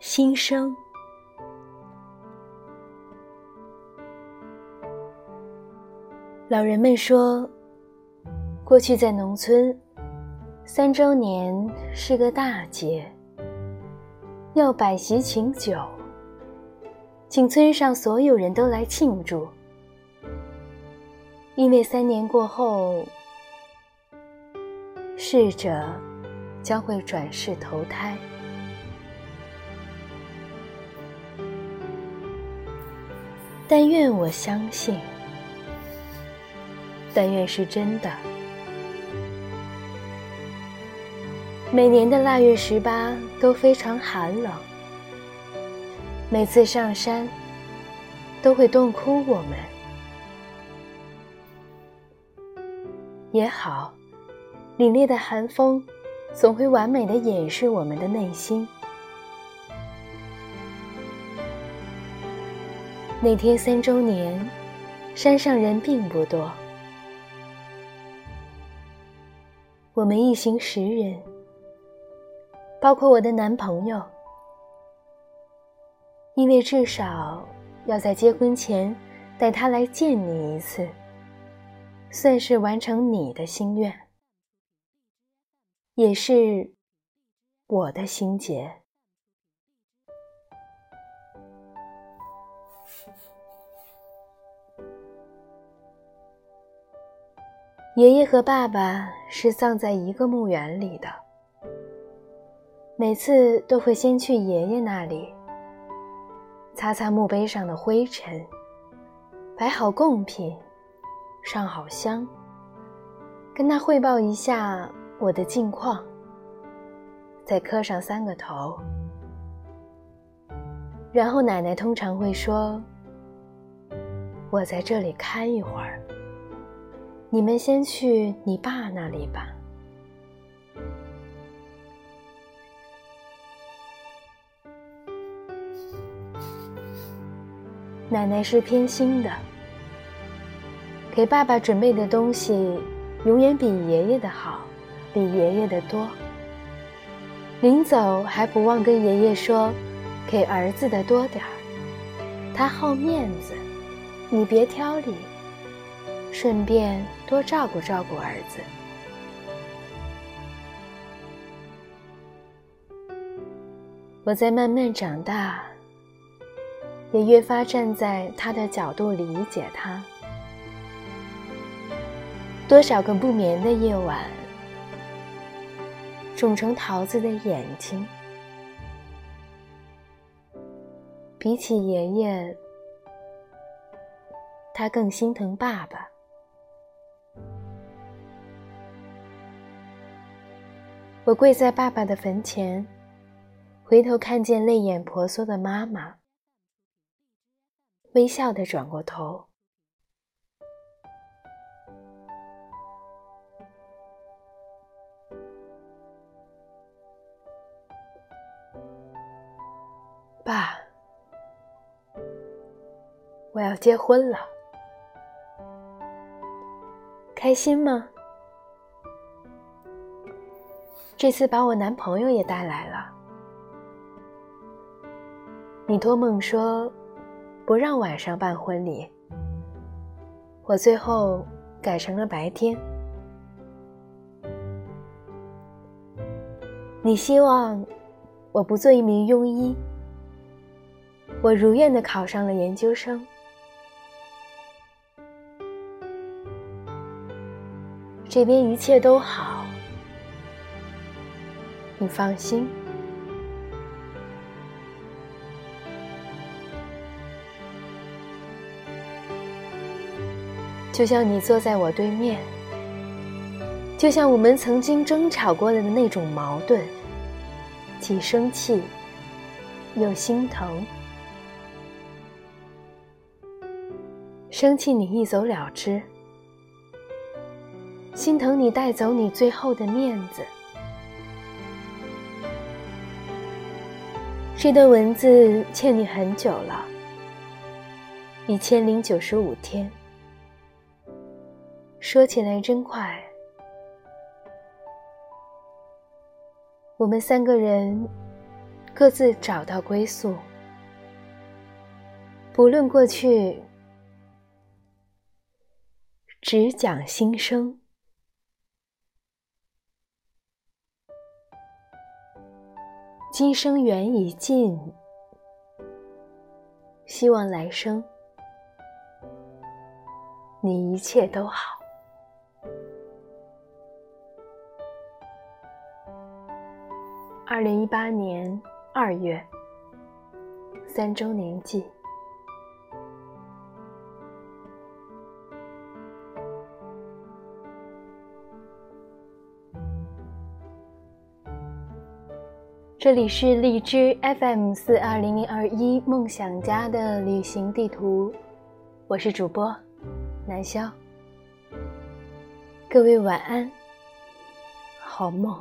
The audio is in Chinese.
新生。老人们说，过去在农村，三周年是个大节，要摆席请酒，请村上所有人都来庆祝，因为三年过后，逝者将会转世投胎。但愿我相信，但愿是真的。每年的腊月十八都非常寒冷，每次上山都会冻哭我们。也好，凛冽的寒风总会完美的掩饰我们的内心。那天三周年，山上人并不多，我们一行十人，包括我的男朋友，因为至少要在结婚前带他来见你一次，算是完成你的心愿，也是我的心结。爷爷和爸爸是葬在一个墓园里的，每次都会先去爷爷那里，擦擦墓碑上的灰尘，摆好贡品，上好香，跟他汇报一下我的近况，再磕上三个头，然后奶奶通常会说：“我在这里看一会儿。”你们先去你爸那里吧。奶奶是偏心的，给爸爸准备的东西永远比爷爷的好，比爷爷的多。临走还不忘跟爷爷说，给儿子的多点儿，他好面子，你别挑理。顺便多照顾照顾儿子。我在慢慢长大，也越发站在他的角度理解他。多少个不眠的夜晚，肿成桃子的眼睛，比起爷爷，他更心疼爸爸。我跪在爸爸的坟前，回头看见泪眼婆娑的妈妈，微笑的转过头。爸，我要结婚了，开心吗？这次把我男朋友也带来了。你托梦说不让晚上办婚礼，我最后改成了白天。你希望我不做一名庸医，我如愿的考上了研究生。这边一切都好。你放心，就像你坐在我对面，就像我们曾经争吵过的那种矛盾，既生气又心疼。生气你一走了之，心疼你带走你最后的面子。这段文字欠你很久了，一千零九十五天。说起来真快，我们三个人各自找到归宿。不论过去，只讲新生。今生缘已尽，希望来生你一切都好。二零一八年二月，三周年祭。这里是荔枝 FM 四二零零二一梦想家的旅行地图，我是主播南萧。各位晚安，好梦。